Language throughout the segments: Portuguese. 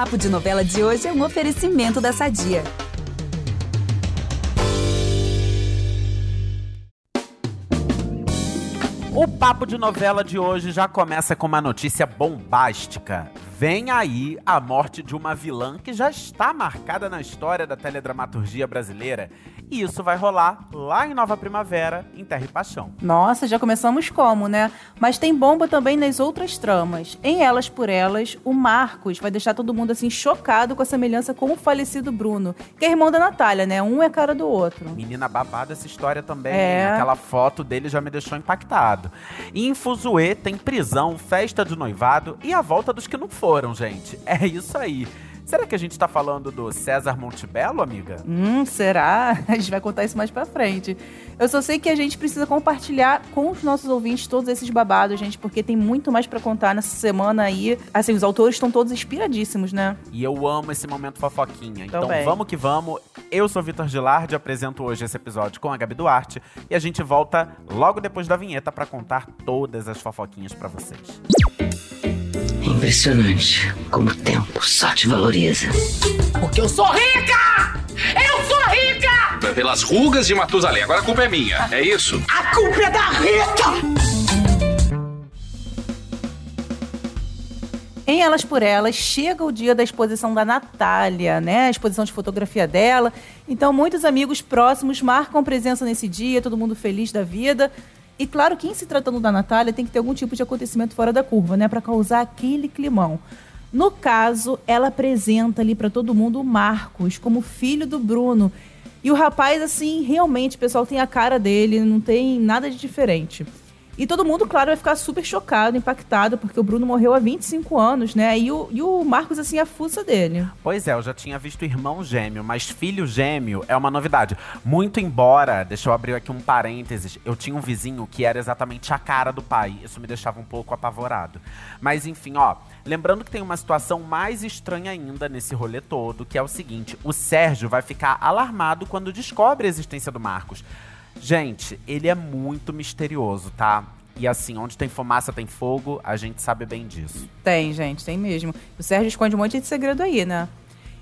Papo de Novela de hoje é um oferecimento da Sadia. O papo de novela de hoje já começa com uma notícia bombástica. Vem aí a morte de uma vilã que já está marcada na história da teledramaturgia brasileira. E isso vai rolar lá em Nova Primavera, em Terra e Paixão. Nossa, já começamos como, né? Mas tem bomba também nas outras tramas. Em Elas por Elas, o Marcos vai deixar todo mundo assim chocado com a semelhança com o falecido Bruno, que é irmão da Natália, né? Um é cara do outro. Menina babada essa história também. É. Aquela foto dele já me deixou impactado. E em Fuzue tem prisão, festa de noivado e a volta dos que não foram, gente. É isso aí. Será que a gente tá falando do César Montebello, amiga? Hum, será? A gente vai contar isso mais pra frente. Eu só sei que a gente precisa compartilhar com os nossos ouvintes todos esses babados, gente, porque tem muito mais pra contar nessa semana aí. Assim, os autores estão todos inspiradíssimos, né? E eu amo esse momento fofoquinha. Então Também. vamos que vamos. Eu sou Vitor Gilardi, apresento hoje esse episódio com a Gabi Duarte. E a gente volta logo depois da vinheta pra contar todas as fofoquinhas pra vocês. É impressionante como o tempo só te valoriza. Porque eu sou rica! Eu sou rica! Pelas rugas de Matusalém. Agora a culpa é minha, é isso? A culpa é da Rita! Em Elas por Elas, chega o dia da exposição da Natália, né? A exposição de fotografia dela. Então, muitos amigos próximos marcam presença nesse dia, todo mundo feliz da vida. E claro que em se tratando da Natália, tem que ter algum tipo de acontecimento fora da curva, né? Pra causar aquele climão. No caso, ela apresenta ali pra todo mundo o Marcos como filho do Bruno. E o rapaz, assim, realmente, pessoal, tem a cara dele, não tem nada de diferente. E todo mundo, claro, vai ficar super chocado, impactado, porque o Bruno morreu há 25 anos, né? E o, e o Marcos, assim, a fuça dele. Pois é, eu já tinha visto irmão gêmeo, mas filho gêmeo é uma novidade. Muito embora, deixa eu abrir aqui um parênteses, eu tinha um vizinho que era exatamente a cara do pai. Isso me deixava um pouco apavorado. Mas enfim, ó, lembrando que tem uma situação mais estranha ainda nesse rolê todo, que é o seguinte: o Sérgio vai ficar alarmado quando descobre a existência do Marcos. Gente, ele é muito misterioso, tá? E assim, onde tem fumaça tem fogo, a gente sabe bem disso. Tem, gente, tem mesmo. O Sérgio esconde um monte de segredo aí, né?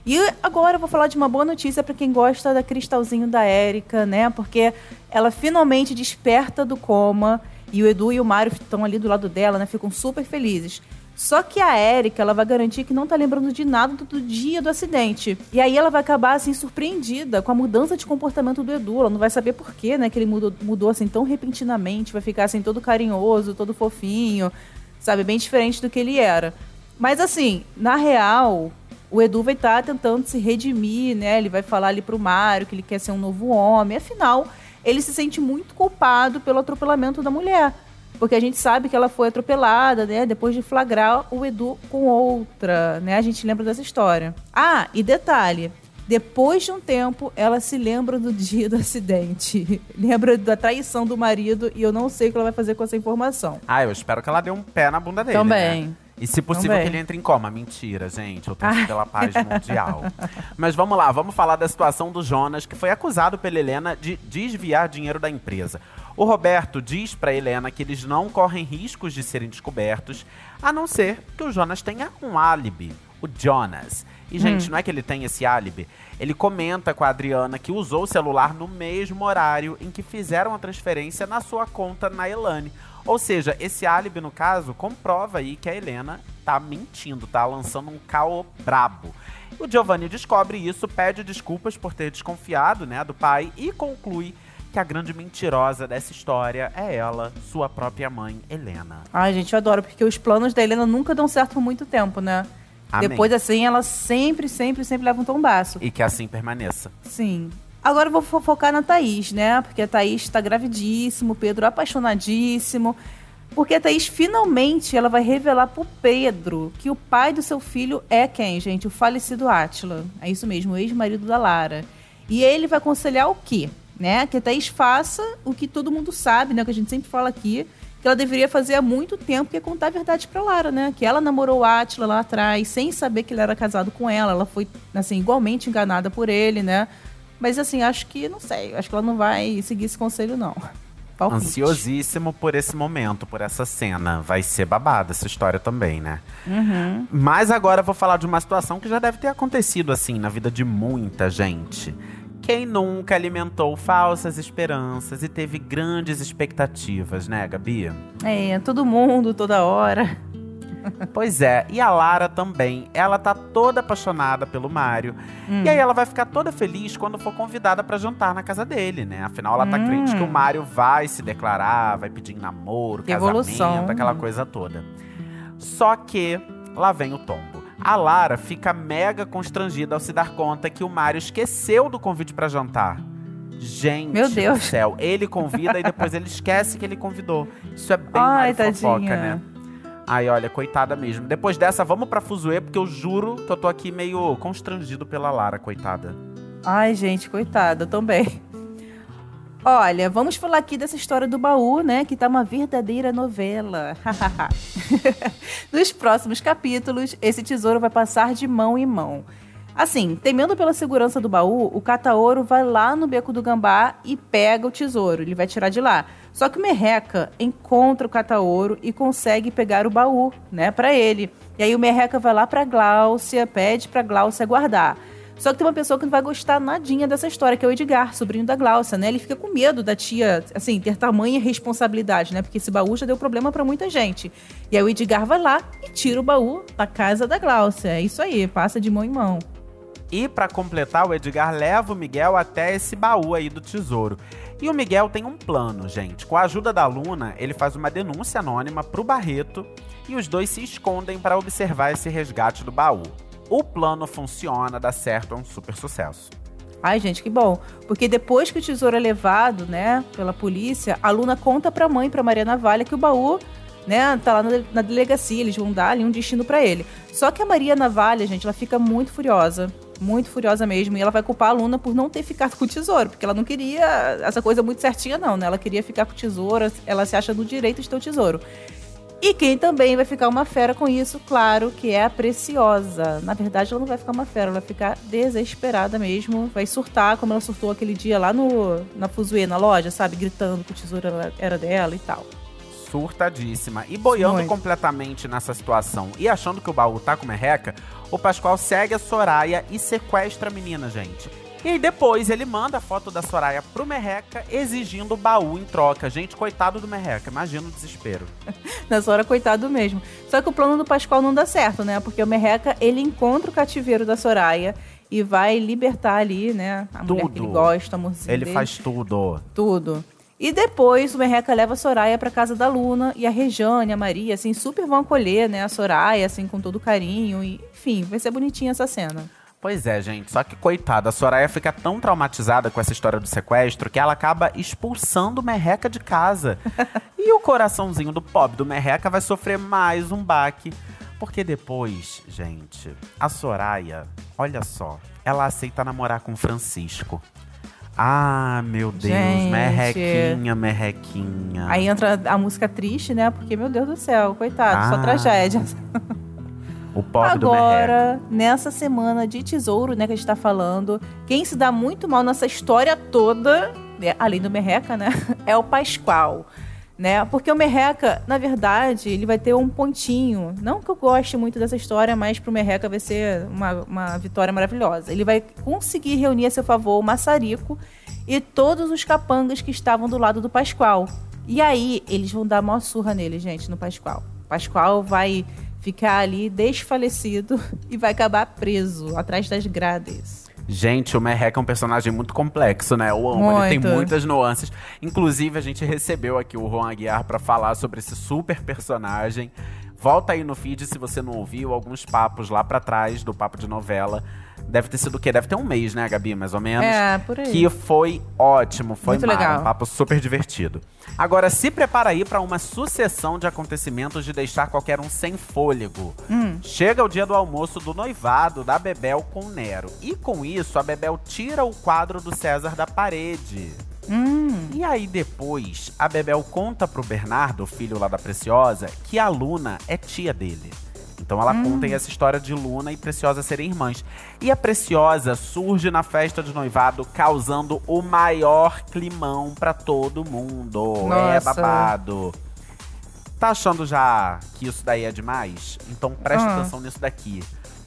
E agora eu vou falar de uma boa notícia pra quem gosta da cristalzinho da Érica, né? Porque ela finalmente desperta do coma e o Edu e o Mário estão ali do lado dela, né? Ficam super felizes. Só que a Érica, ela vai garantir que não tá lembrando de nada do, dia do acidente. E aí ela vai acabar, assim, surpreendida com a mudança de comportamento do Edu. Ela não vai saber por quê, né? Que ele mudou, mudou assim, tão repentinamente. Vai ficar, assim, todo carinhoso, todo fofinho. Sabe? Bem diferente do que ele era. Mas, assim, na real, o Edu vai estar tentando se redimir, né? Ele vai falar ali pro Mário que ele quer ser um novo homem. Afinal, ele se sente muito culpado pelo atropelamento da mulher. Porque a gente sabe que ela foi atropelada, né? Depois de flagrar o Edu com outra, né? A gente lembra dessa história. Ah, e detalhe. Depois de um tempo, ela se lembra do dia do acidente. lembra da traição do marido e eu não sei o que ela vai fazer com essa informação. Ah, eu espero que ela dê um pé na bunda dele. Também. Né? E se possível Também. que ele entre em coma. Mentira, gente. Eu torço pela paz mundial. Mas vamos lá, vamos falar da situação do Jonas, que foi acusado pela Helena de desviar dinheiro da empresa. O Roberto diz pra Helena que eles não correm riscos de serem descobertos, a não ser que o Jonas tenha um álibi. O Jonas. E, gente, não é que ele tem esse álibi. Ele comenta com a Adriana que usou o celular no mesmo horário em que fizeram a transferência na sua conta na Elane. Ou seja, esse álibi, no caso, comprova aí que a Helena tá mentindo, tá lançando um caô brabo. O Giovanni descobre isso, pede desculpas por ter desconfiado, né, do pai e conclui que a grande mentirosa dessa história é ela, sua própria mãe, Helena. Ai, gente, eu adoro, porque os planos da Helena nunca dão certo por muito tempo, né? Amém. Depois, assim, ela sempre, sempre, sempre leva um tombaço. E que assim permaneça. Sim. Agora vou fo- focar na Thaís, né? Porque a Thaís tá gravidíssimo, o Pedro apaixonadíssimo. Porque a Thaís finalmente ela vai revelar pro Pedro que o pai do seu filho é quem, gente? O falecido Átila. É isso mesmo, o ex-marido da Lara. E ele vai aconselhar o quê? Né? Que a Thaís faça o que todo mundo sabe, né? Que a gente sempre fala aqui, que ela deveria fazer há muito tempo, que é contar a verdade pra Lara, né? Que ela namorou o Átila lá atrás, sem saber que ele era casado com ela. Ela foi, assim, igualmente enganada por ele, né? Mas assim, acho que, não sei, acho que ela não vai seguir esse conselho, não. Palpite. Ansiosíssimo por esse momento, por essa cena. Vai ser babada essa história também, né? Uhum. Mas agora eu vou falar de uma situação que já deve ter acontecido assim na vida de muita gente. Quem nunca alimentou falsas esperanças e teve grandes expectativas, né, Gabi? É, todo mundo, toda hora. Pois é, e a Lara também. Ela tá toda apaixonada pelo Mário. Hum. E aí ela vai ficar toda feliz quando for convidada pra jantar na casa dele, né? Afinal, ela tá Hum. crente que o Mário vai se declarar, vai pedir namoro, Que casamento, evolução. aquela coisa toda. Só que lá vem o tombo. A Lara fica mega constrangida ao se dar conta que o Mário esqueceu do convite pra jantar. Gente Meu Deus. do céu, ele convida e depois ele esquece que ele convidou. Isso é bem Ai, fofoca, né? Ai, olha, coitada mesmo. Depois dessa, vamos pra Fuzue, porque eu juro que eu tô aqui meio constrangido pela Lara, coitada. Ai, gente, coitada, também. Olha, vamos falar aqui dessa história do baú, né? Que tá uma verdadeira novela. Nos próximos capítulos, esse tesouro vai passar de mão em mão. Assim, temendo pela segurança do baú, o Cataoro vai lá no beco do gambá e pega o tesouro. Ele vai tirar de lá. Só que o Merreca encontra o Cataoro e consegue pegar o baú, né, pra ele. E aí o Merreca vai lá pra Gláucia, pede pra Gláucia guardar. Só que tem uma pessoa que não vai gostar nadinha dessa história, que é o Edgar, sobrinho da Gláucia, né? Ele fica com medo da tia, assim, ter tamanha responsabilidade, né? Porque esse baú já deu problema pra muita gente. E aí o Edgar vai lá e tira o baú da casa da Gláucia. É isso aí, passa de mão em mão. E pra completar, o Edgar leva o Miguel até esse baú aí do tesouro. E o Miguel tem um plano, gente. Com a ajuda da Luna, ele faz uma denúncia anônima pro Barreto e os dois se escondem para observar esse resgate do baú. O plano funciona, dá certo, é um super sucesso. Ai, gente, que bom. Porque depois que o tesouro é levado, né, pela polícia, a Luna conta pra mãe, pra Maria Navalha, que o baú, né, tá lá na, delegacia, eles vão dar ali um destino pra ele. Só que a Maria Navalha, gente, ela fica muito furiosa. Muito furiosa mesmo. E ela vai culpar a Luna por não ter ficado com o tesouro. Porque ela não queria essa coisa muito certinha, não, né? Ela queria ficar com o tesouro, ela se acha no direito de ter o tesouro. E quem também vai ficar uma fera com isso, claro, que é a Preciosa. Na verdade, ela não vai ficar uma fera, ela vai ficar desesperada mesmo. Vai surtar, como ela surtou aquele dia lá no, na Fuzue, na loja, sabe? Gritando que o tesouro era- era dela e tal. Surtadíssima. E boiando Muito. completamente nessa situação e achando que o baú tá com merreca, o Pascoal segue a Soraya e sequestra a menina, gente. E aí depois ele manda a foto da Soraya pro Merreca exigindo o baú em troca. Gente, coitado do Merreca, imagina o desespero. Nessa hora, coitado mesmo. Só que o plano do Pascoal não dá certo, né? Porque o Merreca, ele encontra o cativeiro da Soraya e vai libertar ali, né? A mulher que ele Tudo. gosta, amorzinho Ele dele. faz tudo. tudo. E depois o Merreca leva a Soraya pra casa da Luna e a Rejane, a Maria, assim, super vão acolher, né, a Soraya, assim, com todo carinho. E, enfim, vai ser bonitinha essa cena. Pois é, gente. Só que, coitada, a Soraya fica tão traumatizada com essa história do sequestro que ela acaba expulsando o Merreca de casa. e o coraçãozinho do pobre do Merreca vai sofrer mais um baque. Porque depois, gente, a Soraya, olha só, ela aceita namorar com o Francisco. Ah, meu Deus, Gente. merrequinha, merrequinha. Aí entra a música triste, né? Porque, meu Deus do céu, coitado, só Ah, tragédia. o pobre. Agora, nessa semana de tesouro, né, que a gente tá falando, quem se dá muito mal nessa história toda, né, além do Merreca, né, é o Pascoal. Né? Porque o Merreca, na verdade, ele vai ter um pontinho. Não que eu goste muito dessa história, mas pro Merreca vai ser uma, uma vitória maravilhosa. Ele vai conseguir reunir a seu favor o Maçarico e todos os capangas que estavam do lado do Pascoal. E aí, eles vão dar maior surra nele, gente, no Pascoal. Pascoal vai ficar ali desfalecido e vai acabar preso atrás das grades. Gente, o Merreca é um personagem muito complexo, né? Eu amo, ele tem muitas nuances. Inclusive, a gente recebeu aqui o Juan Aguiar pra falar sobre esse super personagem. Volta aí no feed se você não ouviu alguns papos lá pra trás do papo de novela. Deve ter sido o quê? Deve ter um mês, né, Gabi? Mais ou menos. É, por aí. Que foi ótimo, foi Muito mara, legal. um papo super divertido. Agora, se prepara aí pra uma sucessão de acontecimentos de deixar qualquer um sem fôlego. Hum. Chega o dia do almoço do noivado da Bebel com Nero. E com isso, a Bebel tira o quadro do César da parede. Hum, E aí depois, a Bebel conta pro Bernardo, filho lá da Preciosa, que a Luna é tia dele. Então ela conta aí essa história de Luna e Preciosa serem irmãs. E a Preciosa surge na festa de noivado, causando o maior climão pra todo mundo. É Nossa. babado. Tá achando já que isso daí é demais? Então preste Ah. atenção nisso daqui.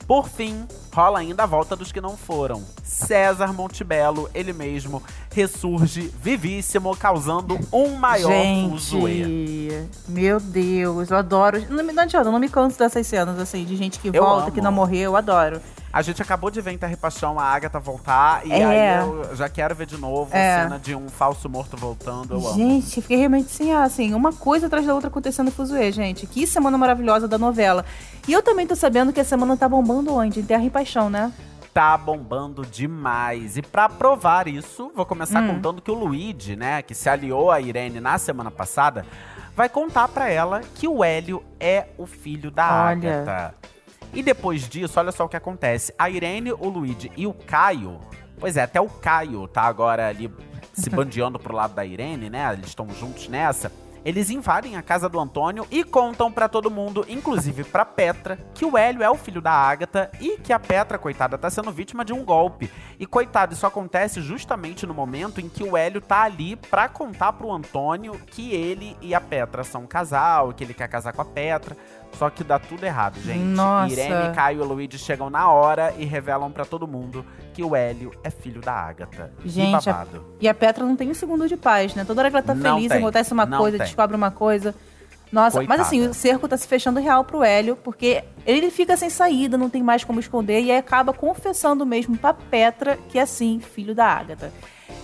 Por fim, rola ainda a volta dos que não foram. César Montebello, ele mesmo, ressurge vivíssimo, causando um maior fuzuê. Gente, meu Deus, eu adoro. Não, me- não adianta, eu não me canso dessas cenas, assim, de gente que Eu volta, amo. que não morreu, eu adoro. A gente acabou de ver em Terra e Paixão a Agatha voltar, e É. aí eu já quero ver de novo É. a cena de um falso morto voltando. Eu amo. Gente, eu fiquei realmente assim, assim, uma coisa atrás da outra acontecendo no Fuzuê, gente. Que semana maravilhosa da novela. E eu também tô sabendo que a semana tá bombando onde? Em Terra e Paixão, né? Tá bombando demais. E pra provar isso, vou começar Hum. contando que o Luigi, né, que se aliou a Irene na semana passada, vai contar pra ela que o Hélio é o filho da Olha. Agatha. E depois disso, olha só o que acontece. A Irene, o Luigi e o Caio. Pois é, até o Caio tá agora ali se bandeando pro lado da Irene, né? Eles estão juntos nessa. Eles invadem a casa do Antônio e contam pra todo mundo, inclusive pra Petra, que o Hélio é o filho da Ágata e que a Petra, coitada, tá sendo vítima de um golpe. E coitado, isso acontece justamente no momento em que o Hélio tá ali pra contar pro Antônio que ele e a Petra são um casal, que ele quer casar com a Petra. Só que dá tudo errado, gente. Nossa. Irene, Caio e Luigi chegam na hora e revelam pra todo mundo que o Hélio é filho da Ágata. Gente, que babado. E a Petra não tem um segundo de paz, né? Toda hora que ela tá Não feliz, tem, acontece uma não coisa, tem. descobre uma coisa. Nossa, mas Coitada. assim, o cerco tá se fechando real pro Hélio, porque ele fica sem saída, não tem mais como esconder, e aí acaba confessando mesmo pra Petra que é sim, filho da Ágata.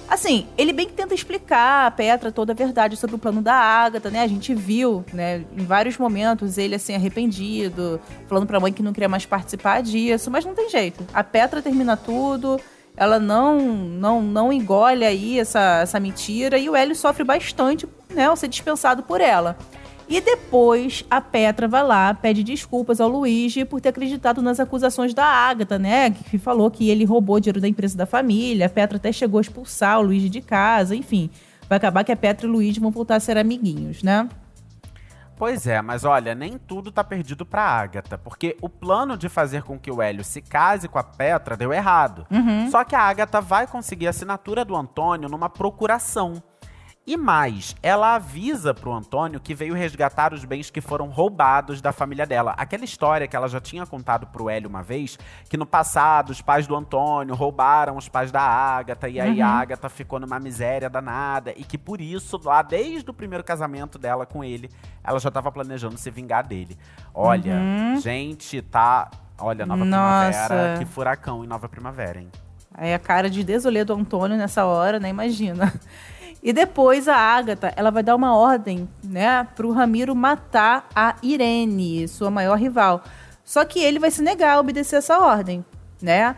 Assim, ele bem que tenta explicar a Petra toda a verdade sobre o plano da Ágata, né? A gente viu, né, em vários momentos ele assim arrependido, falando pra mãe que não queria mais participar disso, mas não tem jeito. A Petra termina tudo, ela não não não engole aí essa, essa mentira e o Hélio sofre bastante, né, ao ser dispensado por ela. E depois a Petra vai lá, pede desculpas ao Luigi por ter acreditado nas acusações da Ágata, né? Que falou que ele roubou dinheiro da empresa da família. A Petra até chegou a expulsar o Luigi de casa, enfim. Vai acabar que a Petra e o Luigi vão voltar a ser amiguinhos, né? Pois é, mas olha, nem tudo tá perdido pra Agatha, porque o plano de fazer com que o Hélio se case com a Petra deu errado. Só que a Agatha vai conseguir a assinatura do Antônio numa procuração. E mais, ela avisa pro Antônio que veio resgatar os bens que foram roubados da família dela. Aquela história que ela já tinha contado pro Hélio uma vez, que no passado os pais do Antônio roubaram os pais da Ágata, e aí a Ágata ficou numa miséria danada, e que por isso, lá desde o primeiro casamento dela com ele, ela já tava planejando se vingar dele. Olha, gente, tá. Olha, Nova Nossa. Primavera, que furacão em Nova Primavera, hein? Aí a cara de desolê do Antônio nessa hora, né? Imagina. E depois a Ágata, ela vai dar uma ordem, né, pro Ramiro matar a Irene, sua maior rival. Só que ele vai se negar a obedecer essa ordem, né?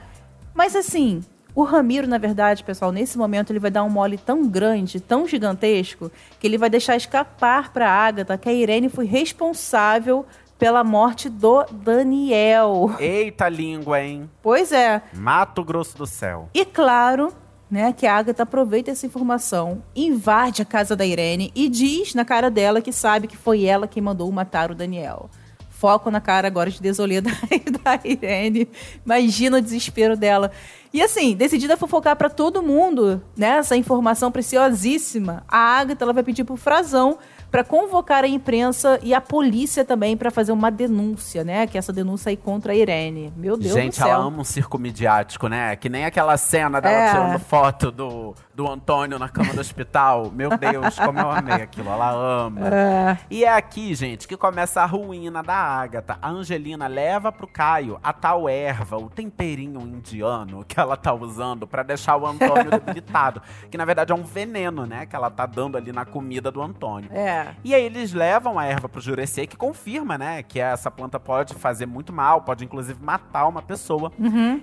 Mas assim, o Ramiro, na verdade, pessoal, nesse momento ele vai dar um mole tão grande, tão gigantesco, que ele vai deixar escapar pra Ágata que a Irene foi responsável pela morte do Daniel. Eita língua, hein? Pois é. Mato Grosso do Céu. E claro, né, que a Agatha aproveita essa informação, invade a casa da Irene e diz na cara dela que sabe que foi ela quem mandou matar o Daniel. Foco na cara agora de desolê da, da Irene. Imagina o desespero dela. E assim, decidida a fofocar pra todo mundo, né, essa informação preciosíssima, a Agatha ela vai pedir pro Frazão para convocar a imprensa e a polícia também para fazer uma denúncia, né? Que é essa denúncia aí contra a Irene. Meu Deus Gente, do céu. ela ama um circo midiático, né? Que nem aquela cena dela É. tirando foto do, do Antônio na cama do hospital. Meu Deus, como eu amei aquilo. Ela ama. É. E é aqui, gente, que começa a ruína da Ágata. A Angelina leva pro Caio a tal erva, o temperinho indiano que ela tá usando pra deixar o Antônio debilitado. Que na verdade é um veneno, né? Que ela tá dando ali na comida do Antônio. É. E aí eles levam a erva pro Jurecê, que confirma, né, que essa planta pode fazer muito mal, pode inclusive matar uma pessoa.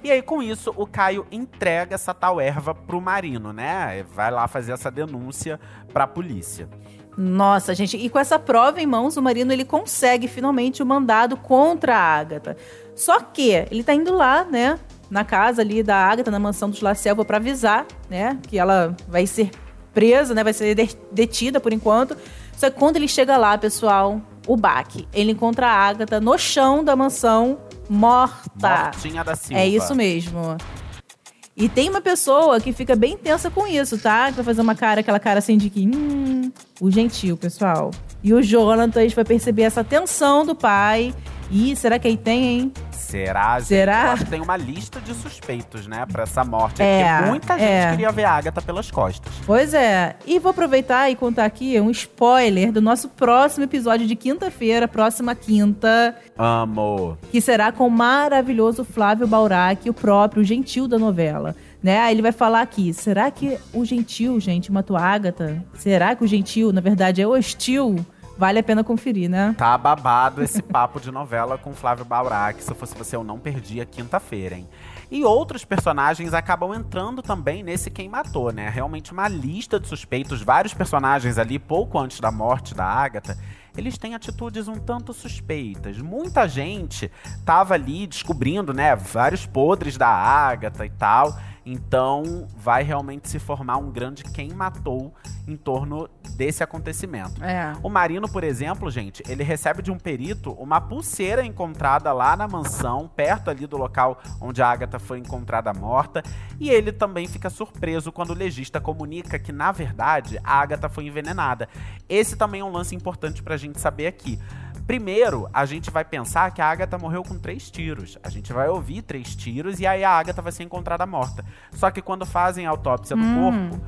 E aí com isso o Caio entrega essa tal erva pro Marino, né? Vai lá fazer essa denúncia pra polícia. Nossa, gente, e com essa prova em mãos, o Marino ele consegue finalmente o mandado contra a Ágata. Só que ele tá indo lá, né, na casa ali da Ágata, na mansão dos La Selva, pra avisar, né, que ela vai ser presa, né, vai ser de- detida por enquanto. Só que quando ele chega lá, pessoal, o baque. Ele encontra a Agatha no chão da mansão, morta. Mortinha da Silva. É isso mesmo. E tem uma pessoa que fica bem tensa com isso, tá? Que vai fazer uma cara, aquela cara assim de que. Hum, o gentil, pessoal. E o Jonathan a gente vai perceber essa tensão do pai. Ih, será que aí tem, hein? Será? gente? Será? Eu acho que tem uma lista de suspeitos, né, pra essa morte. É, porque muita gente é. queria ver a Agatha pelas costas. Pois é. E vou aproveitar e contar aqui um spoiler do nosso próximo episódio de quinta-feira, próxima quinta, Amo. que será com o maravilhoso Flávio Baurac, o próprio gentil da novela. Né? Aí ele vai falar aqui, será que o gentil, gente, matou a Agatha? Será que o gentil, na verdade, é hostil? Vale a pena conferir, né? Tá babado esse papo de novela com Flávio Baurac. Se fosse você, eu não perdia quinta-feira, hein? E outros personagens acabam entrando também nesse quem matou, né? Realmente uma lista de suspeitos, vários personagens ali pouco antes da morte da Agatha. Eles têm atitudes um tanto suspeitas. Muita gente tava ali descobrindo, né, vários podres da Agatha e tal. Então, vai realmente se formar um grande quem matou em torno desse acontecimento. É. O Marino, por exemplo, gente, ele recebe de um perito uma pulseira encontrada lá na mansão, perto ali do local onde a Agatha foi encontrada morta, e ele também fica surpreso quando o legista comunica que, na verdade, a Agatha foi envenenada. Esse também é um lance importante pra gente saber aqui. Primeiro, a gente vai pensar que a Agatha morreu com três tiros. A gente vai ouvir três tiros e aí a Agatha vai ser encontrada morta. Só que quando fazem a autópsia do corpo,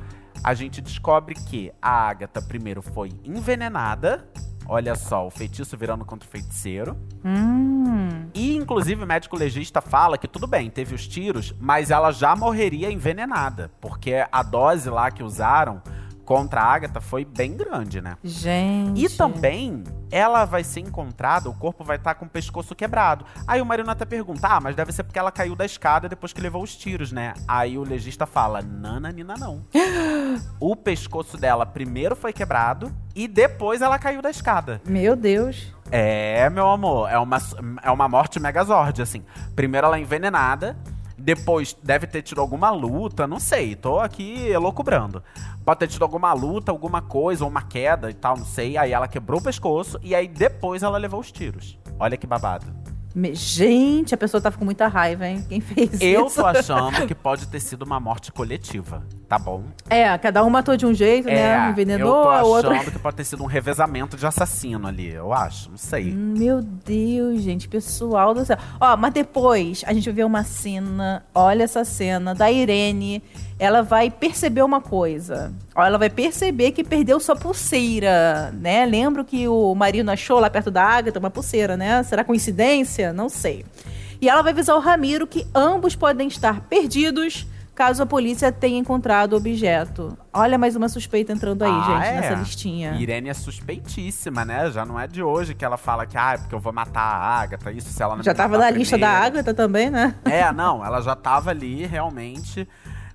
a gente descobre que a Agatha primeiro foi envenenada. Olha só, o feitiço virando contra o feiticeiro. Hum. E, inclusive, o médico legista fala que tudo bem, teve os tiros, mas ela já morreria envenenada. Porque a dose lá que usaram contra a Agatha foi bem grande, né? Gente. E também, ela vai ser encontrada, o corpo vai estar com o pescoço quebrado. Aí o Marino até pergunta, ah, mas deve ser porque ela caiu da escada depois que levou os tiros, né? Aí o legista fala, nananina não. o pescoço dela primeiro foi quebrado e depois ela caiu da escada. Meu Deus. É, meu amor, é uma, é uma morte megazord, assim. Primeiro ela é envenenada, depois deve ter tido alguma luta, não sei, tô aqui elocubrando. Pode ter tido alguma luta, alguma coisa, uma queda e tal, não sei. Aí ela quebrou o pescoço e aí depois ela levou os tiros. Olha que babado. Gente, a pessoa tava com muita raiva, hein? Quem fez Eu isso? tô achando que pode ter sido uma morte coletiva, tá bom? É, cada um matou de um jeito, né? Envenenou, eu tô achando outra. que pode ter sido um revezamento de assassino ali, eu acho, não sei. Meu Deus, gente, pessoal do céu. Ó, mas depois a gente ver uma cena, olha essa cena, da Irene. Ela vai perceber uma coisa. Ó, ela vai perceber que perdeu sua pulseira, né? Lembro que o Marino achou lá perto da Ágata uma pulseira, né? Será coincidência? Não sei. E ela vai avisar o Ramiro que ambos podem estar perdidos caso a polícia tenha encontrado o objeto. Olha mais uma suspeita entrando aí, Ah, gente, é? nessa listinha. Irene é suspeitíssima, né? Já não é de hoje que ela fala que, ah, é porque eu vou matar a Agatha, isso se ela não Já tava na lista da. Ágata também, né? É, não, ela já tava ali realmente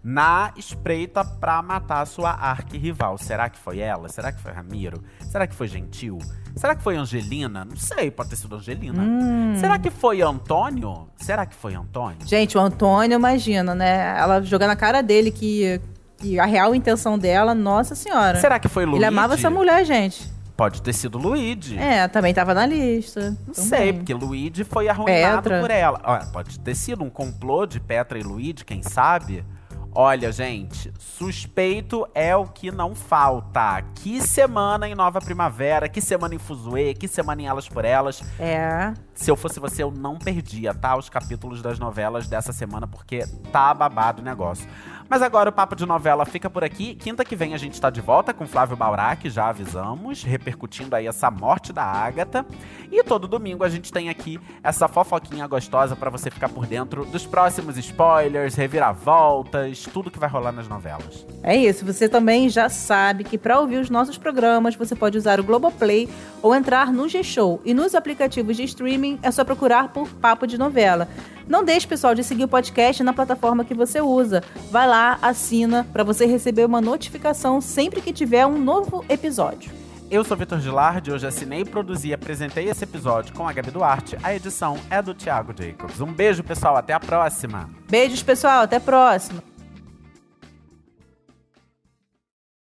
na espreita pra matar a sua arquirrival. Será que foi ela? Será que foi Ramiro? Será que foi Gentil? Será que foi Angelina? Não sei, pode ter sido Angelina. Hum. Será que foi Antônio? Será que foi Antônio? Gente, o Antônio, imagina, né? Ela jogar na cara dele que, que a real intenção dela, nossa senhora. Será que foi Luigi? Ele amava essa mulher, gente. Pode ter sido Luigi. É, também tava na lista. Não Também. sei, porque Luigi foi arruinado Petra. por ela. Olha, pode ter sido um complô de Petra e Luigi, quem sabe? Olha, gente, suspeito é o que não falta. Que semana em Nova Primavera, que semana em Fuzue, que semana em Elas por Elas. É. Se eu fosse você, eu não perdia, tá? Os capítulos das novelas dessa semana, porque tá babado o negócio. Mas agora o Papo de Novela fica por aqui. Quinta que vem a gente tá de volta com Flávio Baurac, já avisamos, repercutindo aí essa morte da Ágata. E todo domingo a gente tem aqui essa fofoquinha gostosa pra você ficar por dentro dos próximos spoilers, reviravoltas, tudo que vai rolar nas novelas. É isso. Você também já sabe que para ouvir os nossos programas, você pode usar o Globoplay ou entrar no G-Show. E nos aplicativos de streaming é só procurar por Papo de Novela. Não deixe, pessoal, de seguir o podcast na plataforma que você usa. Vai lá, assina para você receber uma notificação sempre que tiver um novo episódio. Eu sou Vitor Gilardi, hoje assinei, produzi e apresentei esse episódio com a Gabi Duarte. A edição é do Thiago Jacobs. Um beijo, pessoal, até a próxima! Beijos, pessoal. Até a próxima.